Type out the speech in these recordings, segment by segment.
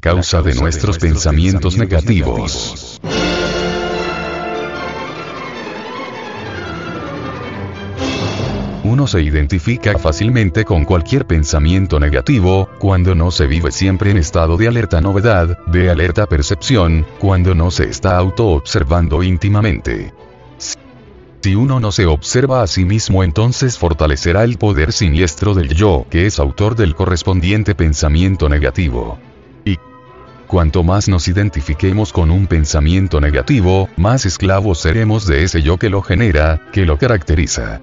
causa de nuestros pensamientos negativos. Uno se identifica fácilmente con cualquier pensamiento negativo, cuando no se vive siempre en estado de alerta novedad, de alerta percepción, cuando no se está auto-observando íntimamente. Si uno no se observa a sí mismo entonces fortalecerá el poder siniestro del yo, que es autor del correspondiente pensamiento negativo. Cuanto más nos identifiquemos con un pensamiento negativo, más esclavos seremos de ese yo que lo genera, que lo caracteriza.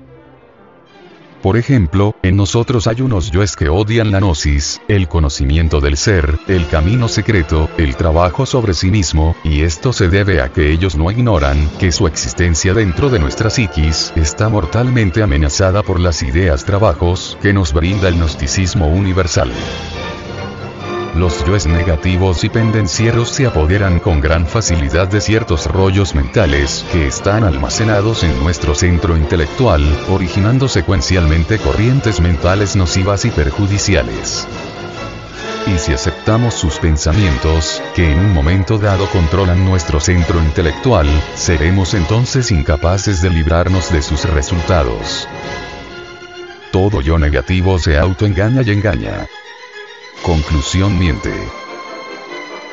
Por ejemplo, en nosotros hay unos yoes que odian la gnosis, el conocimiento del ser, el camino secreto, el trabajo sobre sí mismo, y esto se debe a que ellos no ignoran que su existencia dentro de nuestra psiquis está mortalmente amenazada por las ideas trabajos que nos brinda el gnosticismo universal. Los yoes negativos y pendencieros se apoderan con gran facilidad de ciertos rollos mentales que están almacenados en nuestro centro intelectual, originando secuencialmente corrientes mentales nocivas y perjudiciales. Y si aceptamos sus pensamientos, que en un momento dado controlan nuestro centro intelectual, seremos entonces incapaces de librarnos de sus resultados. Todo yo negativo se autoengaña y engaña. Conclusión miente.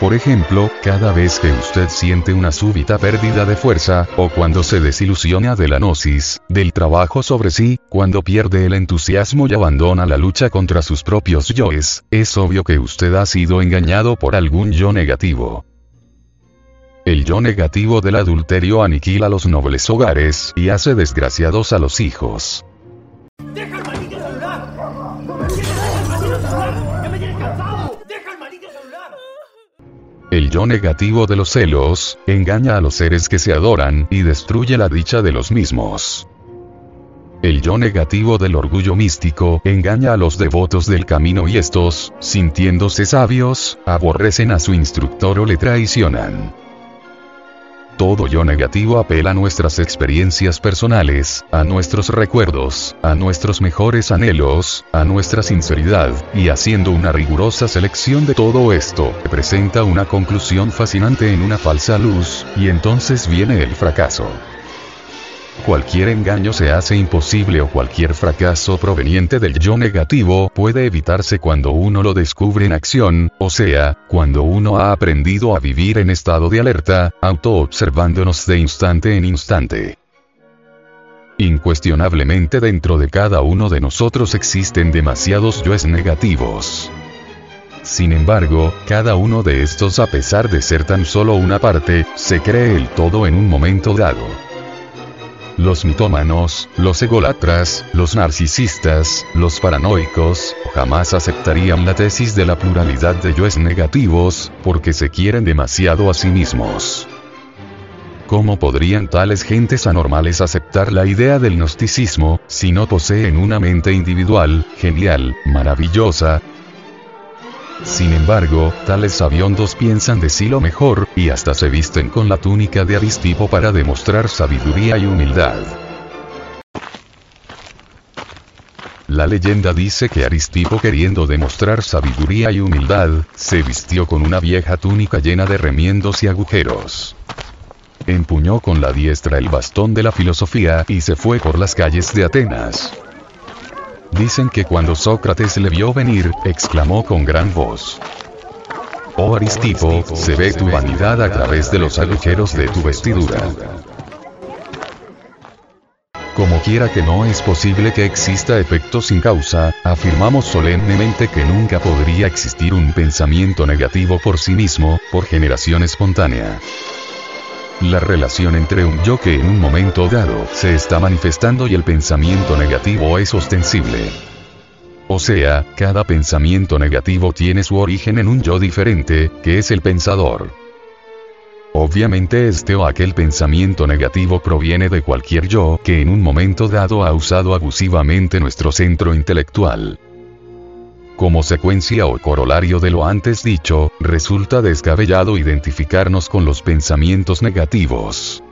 Por ejemplo, cada vez que usted siente una súbita pérdida de fuerza, o cuando se desilusiona de la gnosis, del trabajo sobre sí, cuando pierde el entusiasmo y abandona la lucha contra sus propios yoes, es obvio que usted ha sido engañado por algún yo negativo. El yo negativo del adulterio aniquila los nobles hogares y hace desgraciados a los hijos. Yo negativo de los celos, engaña a los seres que se adoran y destruye la dicha de los mismos. El yo negativo del orgullo místico engaña a los devotos del camino y estos, sintiéndose sabios, aborrecen a su instructor o le traicionan. Todo yo negativo apela a nuestras experiencias personales, a nuestros recuerdos, a nuestros mejores anhelos, a nuestra sinceridad, y haciendo una rigurosa selección de todo esto, presenta una conclusión fascinante en una falsa luz, y entonces viene el fracaso. Cualquier engaño se hace imposible o cualquier fracaso proveniente del yo negativo puede evitarse cuando uno lo descubre en acción, o sea, cuando uno ha aprendido a vivir en estado de alerta, auto-observándonos de instante en instante. Incuestionablemente dentro de cada uno de nosotros existen demasiados yoes negativos. Sin embargo, cada uno de estos a pesar de ser tan solo una parte, se cree el todo en un momento dado. Los mitómanos, los egolatras, los narcisistas, los paranoicos, jamás aceptarían la tesis de la pluralidad de yoes negativos, porque se quieren demasiado a sí mismos. ¿Cómo podrían tales gentes anormales aceptar la idea del gnosticismo, si no poseen una mente individual, genial, maravillosa, sin embargo, tales sabiondos piensan de sí lo mejor, y hasta se visten con la túnica de Aristipo para demostrar sabiduría y humildad. La leyenda dice que Aristipo queriendo demostrar sabiduría y humildad, se vistió con una vieja túnica llena de remiendos y agujeros. Empuñó con la diestra el bastón de la filosofía y se fue por las calles de Atenas. Dicen que cuando Sócrates le vio venir, exclamó con gran voz. Oh Aristipo, se ve tu vanidad a través de los agujeros de tu vestidura. Como quiera que no es posible que exista efecto sin causa, afirmamos solemnemente que nunca podría existir un pensamiento negativo por sí mismo, por generación espontánea. La relación entre un yo que en un momento dado se está manifestando y el pensamiento negativo es ostensible. O sea, cada pensamiento negativo tiene su origen en un yo diferente, que es el pensador. Obviamente este o aquel pensamiento negativo proviene de cualquier yo que en un momento dado ha usado abusivamente nuestro centro intelectual. Como secuencia o corolario de lo antes dicho, resulta descabellado identificarnos con los pensamientos negativos.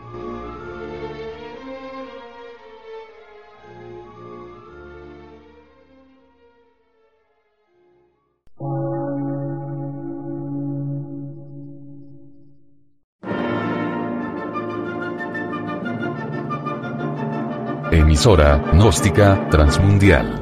Emisora, gnóstica, transmundial